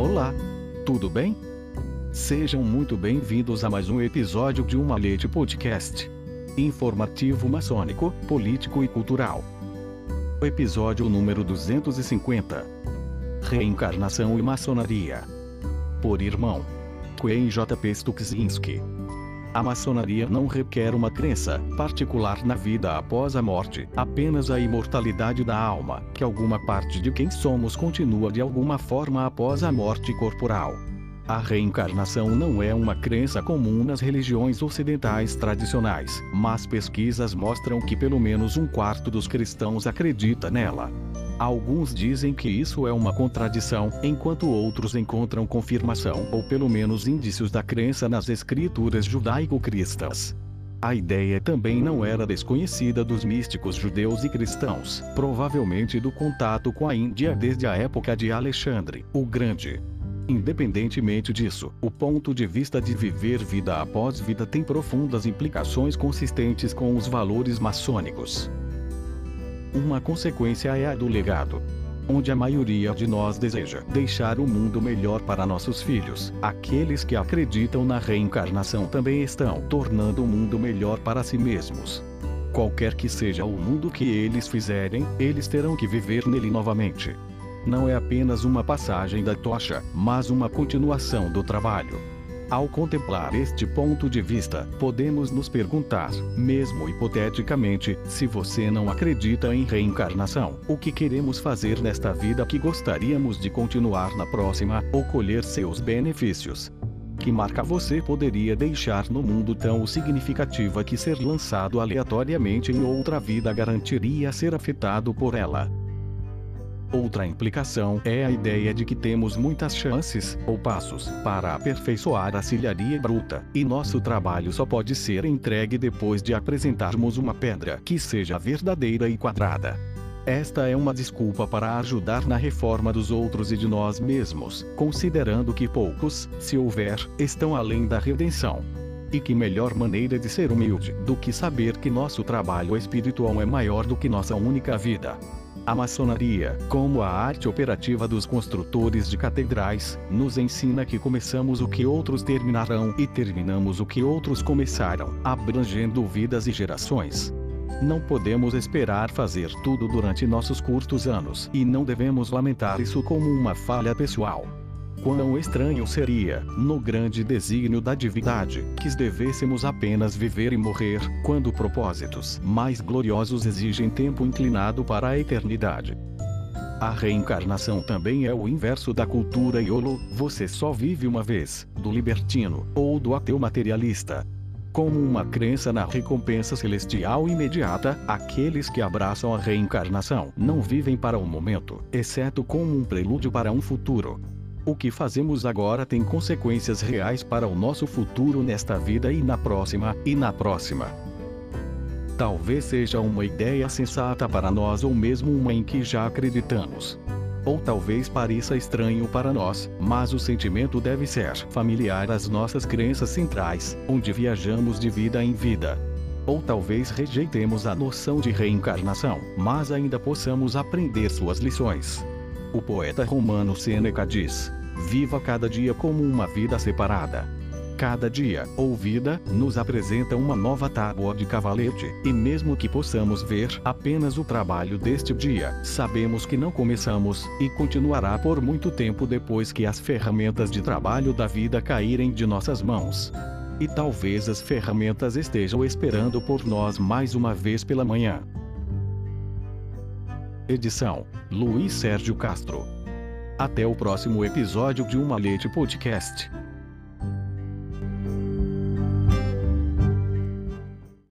Olá! Tudo bem? Sejam muito bem-vindos a mais um episódio de Uma Leite Podcast. Informativo maçônico, político e cultural. Episódio número 250. Reencarnação e maçonaria. Por irmão. Queen J.P. Stuczynski. A maçonaria não requer uma crença particular na vida após a morte, apenas a imortalidade da alma, que alguma parte de quem somos continua de alguma forma após a morte corporal. A reencarnação não é uma crença comum nas religiões ocidentais tradicionais, mas pesquisas mostram que pelo menos um quarto dos cristãos acredita nela. Alguns dizem que isso é uma contradição, enquanto outros encontram confirmação ou pelo menos indícios da crença nas escrituras judaico-cristãs. A ideia também não era desconhecida dos místicos judeus e cristãos, provavelmente do contato com a Índia desde a época de Alexandre o Grande. Independentemente disso, o ponto de vista de viver vida após vida tem profundas implicações consistentes com os valores maçônicos. Uma consequência é a do legado. Onde a maioria de nós deseja deixar o mundo melhor para nossos filhos, aqueles que acreditam na reencarnação também estão tornando o mundo melhor para si mesmos. Qualquer que seja o mundo que eles fizerem, eles terão que viver nele novamente. Não é apenas uma passagem da tocha, mas uma continuação do trabalho. Ao contemplar este ponto de vista, podemos nos perguntar, mesmo hipoteticamente, se você não acredita em reencarnação, o que queremos fazer nesta vida que gostaríamos de continuar na próxima, ou colher seus benefícios. Que marca você poderia deixar no mundo tão significativa que ser lançado aleatoriamente em outra vida garantiria ser afetado por ela? Outra implicação é a ideia de que temos muitas chances, ou passos, para aperfeiçoar a cilharia bruta, e nosso trabalho só pode ser entregue depois de apresentarmos uma pedra que seja verdadeira e quadrada. Esta é uma desculpa para ajudar na reforma dos outros e de nós mesmos, considerando que poucos, se houver, estão além da redenção. E que melhor maneira de ser humilde do que saber que nosso trabalho espiritual é maior do que nossa única vida. A maçonaria, como a arte operativa dos construtores de catedrais, nos ensina que começamos o que outros terminarão e terminamos o que outros começaram, abrangendo vidas e gerações. Não podemos esperar fazer tudo durante nossos curtos anos e não devemos lamentar isso como uma falha pessoal. Quão estranho seria, no grande desígnio da divindade, que devêssemos apenas viver e morrer, quando propósitos mais gloriosos exigem tempo inclinado para a eternidade. A reencarnação também é o inverso da cultura YOLO, você só vive uma vez, do libertino, ou do ateu materialista. Como uma crença na recompensa celestial imediata, aqueles que abraçam a reencarnação não vivem para o momento, exceto como um prelúdio para um futuro. O que fazemos agora tem consequências reais para o nosso futuro nesta vida e na próxima, e na próxima. Talvez seja uma ideia sensata para nós ou mesmo uma em que já acreditamos. Ou talvez pareça estranho para nós, mas o sentimento deve ser familiar às nossas crenças centrais, onde viajamos de vida em vida. Ou talvez rejeitemos a noção de reencarnação, mas ainda possamos aprender suas lições. O poeta romano Sêneca diz: Viva cada dia como uma vida separada. Cada dia, ou vida, nos apresenta uma nova tábua de cavalete, e mesmo que possamos ver apenas o trabalho deste dia, sabemos que não começamos, e continuará por muito tempo depois que as ferramentas de trabalho da vida caírem de nossas mãos. E talvez as ferramentas estejam esperando por nós mais uma vez pela manhã. Edição: Luiz Sérgio Castro. Até o próximo episódio de Uma Leite Podcast.